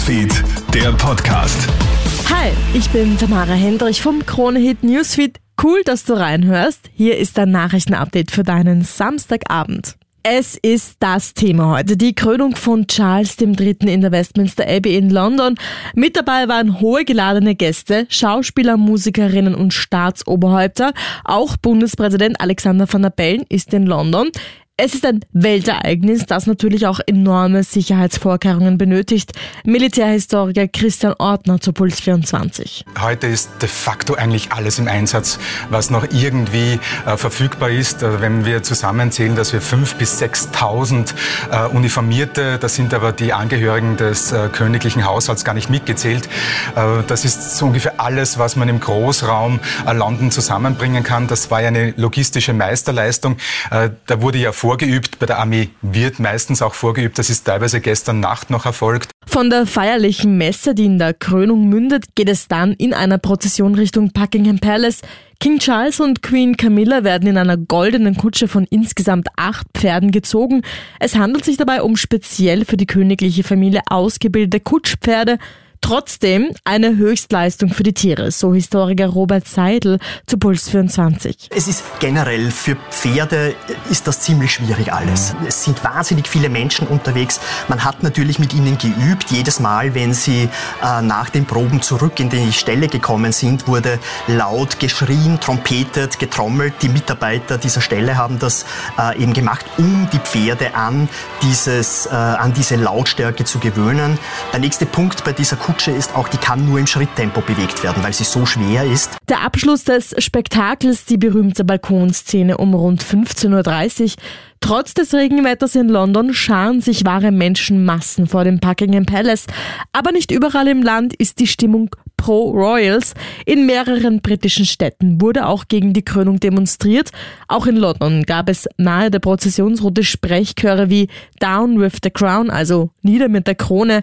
Newsfeed, der Podcast. Hi, ich bin Tamara Hendrich vom Kronehit Newsfeed. Cool, dass du reinhörst. Hier ist ein Nachrichtenupdate für deinen Samstagabend. Es ist das Thema heute, die Krönung von Charles III. in der Westminster Abbey in London. Mit dabei waren hohe geladene Gäste, Schauspieler, Musikerinnen und Staatsoberhäupter. Auch Bundespräsident Alexander van der Bellen ist in London. Es ist ein Weltereignis, das natürlich auch enorme Sicherheitsvorkehrungen benötigt. Militärhistoriker Christian Ortner zu Puls 24. Heute ist de facto eigentlich alles im Einsatz, was noch irgendwie äh, verfügbar ist. Äh, wenn wir zusammenzählen, dass wir 5.000 bis 6.000 äh, Uniformierte, das sind aber die Angehörigen des äh, königlichen Haushalts gar nicht mitgezählt. Äh, das ist so ungefähr alles, was man im Großraum London zusammenbringen kann. Das war ja eine logistische Meisterleistung. da wurde ja vor vorgeübt. Bei der Armee wird meistens auch vorgeübt. Das ist teilweise gestern Nacht noch erfolgt. Von der feierlichen Messe, die in der Krönung mündet, geht es dann in einer Prozession Richtung Buckingham Palace. King Charles und Queen Camilla werden in einer goldenen Kutsche von insgesamt acht Pferden gezogen. Es handelt sich dabei um speziell für die königliche Familie ausgebildete Kutschpferde. Trotzdem eine Höchstleistung für die Tiere, so Historiker Robert Seidel zu Puls 24. Es ist generell für Pferde ist das ziemlich schwierig alles. Es sind wahnsinnig viele Menschen unterwegs. Man hat natürlich mit ihnen geübt. Jedes Mal, wenn sie äh, nach den Proben zurück in die Stelle gekommen sind, wurde laut geschrien, trompetet, getrommelt. Die Mitarbeiter dieser Stelle haben das äh, eben gemacht, um die Pferde an dieses, äh, an diese Lautstärke zu gewöhnen. Der nächste Punkt bei dieser Kutsche ist auch, die kann nur im Schritttempo bewegt werden, weil sie so schwer ist. Der Abschluss des Spektakels, die berühmte Balkonszene um rund 15.30 Uhr. Trotz des Regenwetters in London scharen sich wahre Menschenmassen vor dem Buckingham Palace. Aber nicht überall im Land ist die Stimmung pro-Royals. In mehreren britischen Städten wurde auch gegen die Krönung demonstriert. Auch in London gab es nahe der Prozessionsroute Sprechchöre wie Down with the Crown, also nieder mit der Krone.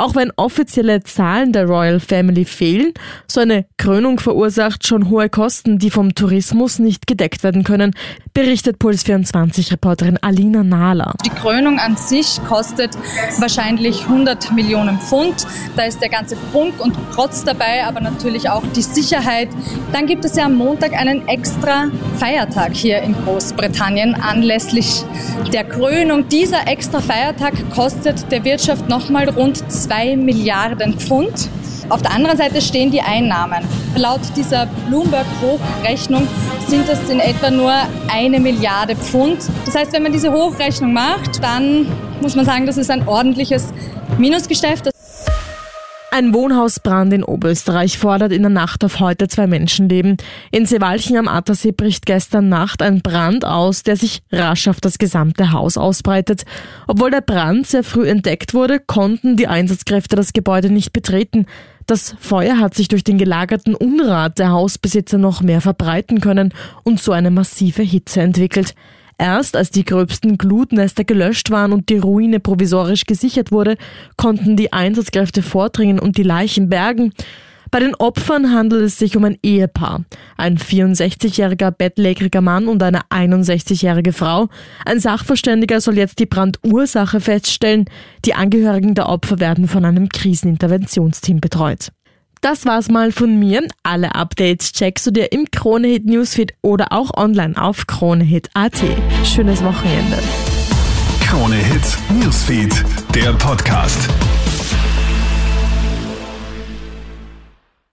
Auch wenn offizielle Zahlen der Royal Family fehlen, so eine Krönung verursacht schon hohe Kosten, die vom Tourismus nicht gedeckt werden können, berichtet Puls 24 Reporterin Alina Nahler. Die Krönung an sich kostet wahrscheinlich 100 Millionen Pfund. Da ist der ganze Prunk und Protz dabei, aber natürlich auch die Sicherheit. Dann gibt es ja am Montag einen extra Feiertag hier in Großbritannien anlässlich der Krönung. Dieser extra Feiertag kostet der Wirtschaft nochmal rund 2 Milliarden Pfund. Auf der anderen Seite stehen die Einnahmen. Laut dieser Bloomberg-Hochrechnung sind das in etwa nur eine Milliarde Pfund. Das heißt, wenn man diese Hochrechnung macht, dann muss man sagen, das ist ein ordentliches Minusgeschäft. Ein Wohnhausbrand in Oberösterreich fordert in der Nacht auf heute zwei Menschenleben. In Sewalchen am Attersee bricht gestern Nacht ein Brand aus, der sich rasch auf das gesamte Haus ausbreitet. Obwohl der Brand sehr früh entdeckt wurde, konnten die Einsatzkräfte das Gebäude nicht betreten. Das Feuer hat sich durch den gelagerten Unrat der Hausbesitzer noch mehr verbreiten können und so eine massive Hitze entwickelt. Erst als die gröbsten Glutnester gelöscht waren und die Ruine provisorisch gesichert wurde, konnten die Einsatzkräfte vordringen und die Leichen bergen. Bei den Opfern handelt es sich um ein Ehepaar. Ein 64-jähriger bettlägeriger Mann und eine 61-jährige Frau. Ein Sachverständiger soll jetzt die Brandursache feststellen. Die Angehörigen der Opfer werden von einem Kriseninterventionsteam betreut. Das war's mal von mir. Alle Updates checkst du dir im Kronehit Newsfeed oder auch online auf kronehit.at. Schönes Wochenende. Kronehit Newsfeed, der Podcast.